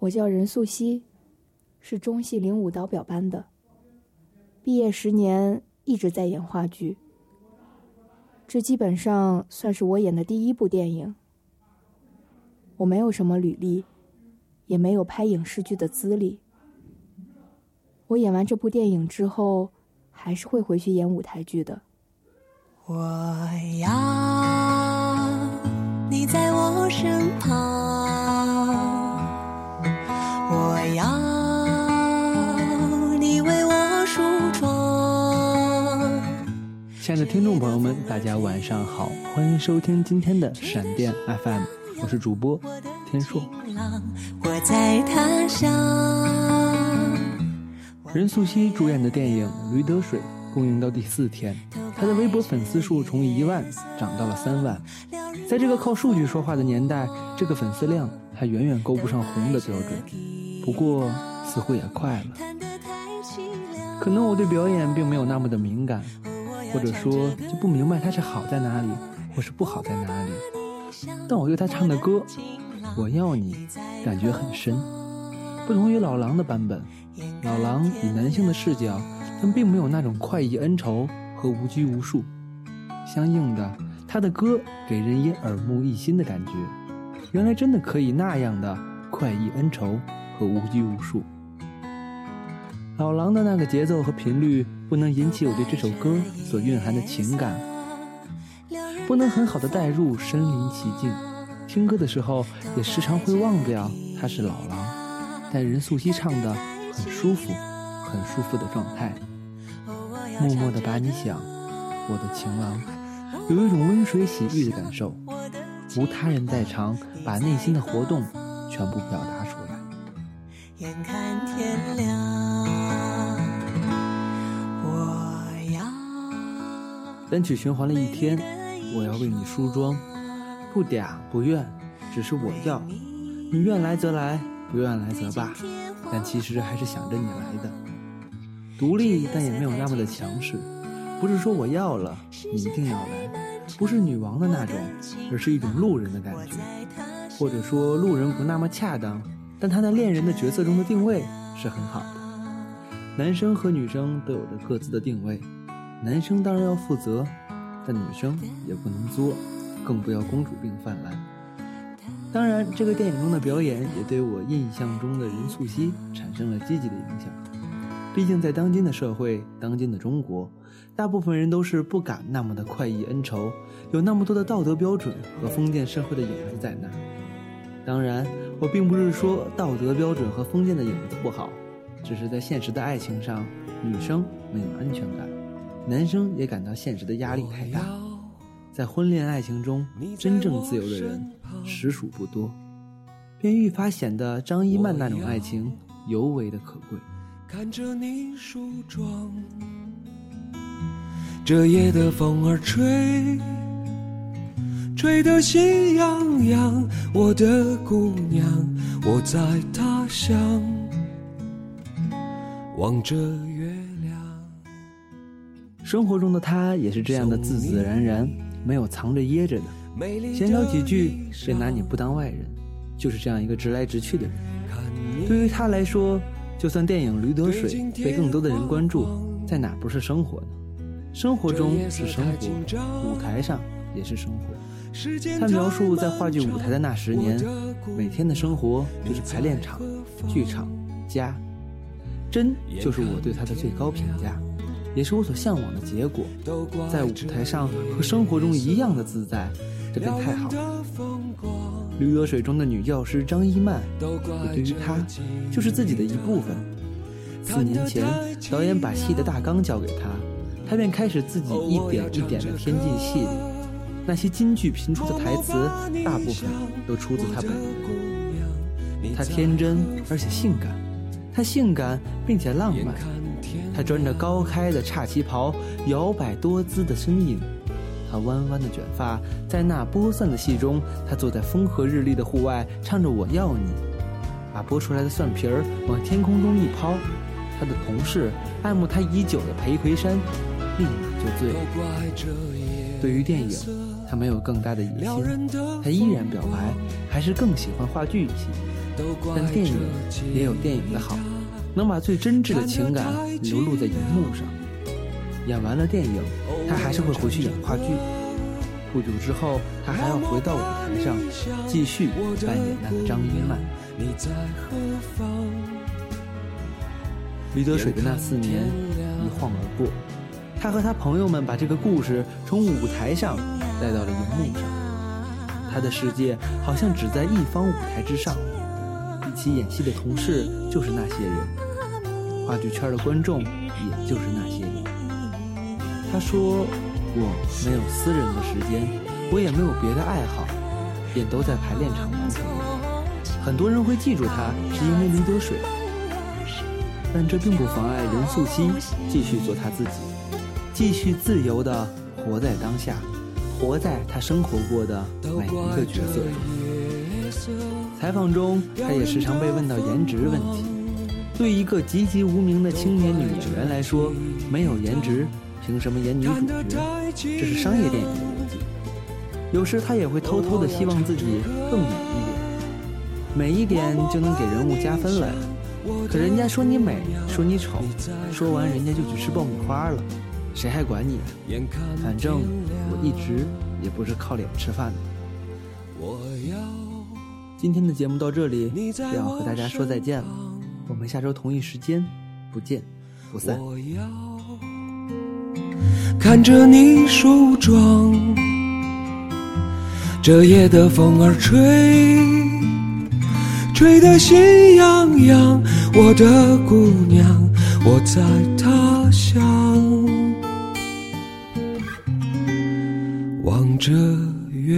我叫任素汐，是中戏领舞蹈表班的。毕业十年一直在演话剧，这基本上算是我演的第一部电影。我没有什么履历，也没有拍影视剧的资历。我演完这部电影之后，还是会回去演舞台剧的。我要的听众朋友们，大家晚上好，欢迎收听今天的闪电 FM，我是主播天硕。我在他乡。任素汐主演的电影《驴得水》公映到第四天，她的微博粉丝数从一万涨到了三万。在这个靠数据说话的年代，这个粉丝量还远远够不上红的标准。不过，似乎也快了。可能我对表演并没有那么的敏感，或者说就不明白它是好在哪里，或是不好在哪里。但我对他唱的歌《我要你》感觉很深。不同于老狼的版本，老狼以男性的视角，但并没有那种快意恩仇和无拘无束。相应的，他的歌给人以耳目一新的感觉。原来真的可以那样的快意恩仇。和无拘无束，老狼的那个节奏和频率不能引起我对这首歌所蕴含的情感，不能很好的带入身临其境。听歌的时候也时常会忘掉他是老狼，但任素汐唱的很舒服，很舒服的状态。默默的把你想，我的情郎，有一种温水洗浴的感受，无他人在场，把内心的活动全部表达出来。眼看天亮，单曲循环了一天，我要为你梳妆，不嗲不怨，只是我要。你愿来则来，不愿来则罢。但其实还是想着你来的。独立，但也没有那么的强势。不是说我要了，你一定要来，不是女王的那种，而是一种路人的感觉，或者说路人不那么恰当。但他在恋人的角色中的定位是很好的。男生和女生都有着各自的定位，男生当然要负责，但女生也不能作，更不要公主病泛滥。当然，这个电影中的表演也对我印象中的任素汐产生了积极的影响。毕竟在当今的社会，当今的中国，大部分人都是不敢那么的快意恩仇，有那么多的道德标准和封建社会的影子在那儿。当然。我并不是说道德标准和封建的影子不好，只是在现实的爱情上，女生没有安全感，男生也感到现实的压力太大。在婚恋爱情中，真正自由的人实属不多，便愈发显得张一曼那种爱情尤为的可贵。看着你梳妆，这夜的风儿吹。吹得心痒痒，我的姑娘，我在他乡望着月。生活中的他也是这样的自自然然，没有藏着掖着的，闲聊几句便拿你不当外人，就是这样一个直来直去的人。对于他来说，就算电影《驴得水》被更多的人关注，在哪不是生活呢？生活中是生活，舞台上也是生活。他描述在话剧舞台的那十年，每天的生活就是排练场、剧场、家，真就是我对他的最高评价，也是我所向往的结果。在舞台上和生活中一样的自在，这便太好了。《驴得水》中的女教师张一曼，也对于她就是自己的一部分。四年前，导演把戏的大纲交给她，她便开始自己一点一点的添进戏里。那些金句频出的台词，大部分都出自她本人。她天真而且性感，他性感并且浪漫。她穿着高开的叉旗袍，摇摆多姿的身影。她弯弯的卷发，在那播蒜的戏中，她坐在风和日丽的户外，唱着《我要你》，把剥出来的蒜皮儿往天空中一抛。她的同事爱慕她已久的裴魁山，立马就醉了。对于电影。他没有更大的野心，他依然表白，还是更喜欢话剧一些。但电影也有电影的好，能把最真挚的情感流露在荧幕上。演完了电影，他还是会回去演话剧。不久之后，他还要回到舞台上，继续扮演那个张一曼。李德水的那四年一晃而过，他和他朋友们把这个故事从舞台上带到了荧幕上。他的世界好像只在一方舞台之上，一起演戏的同事就是那些人，话剧圈的观众也就是那些人。他说：“我没有私人的时间，我也没有别的爱好，便都在排练场完成。很多人会记住他，是因为李德水。”但这并不妨碍任素汐继续做她自己，继续自由地活在当下，活在她生活过的每一个角色中。采访中，她也时常被问到颜值问题。对一个籍籍无名的青年女演员来说，没有颜值，凭什么演女主角？这是商业电影的逻辑。有时她也会偷偷地希望自己更美一点，美一点就能给人物加分了。可人家说你美，说你丑，说完人家就去吃爆米花了，谁还管你？反正我一直也不是靠脸吃饭的。我要今天的节目到这里就，要和大家说再见了。我们下周同一时间不见不散。我要看着你梳妆，这夜的风儿吹。吹得心痒痒，我的姑娘，我在他乡，这月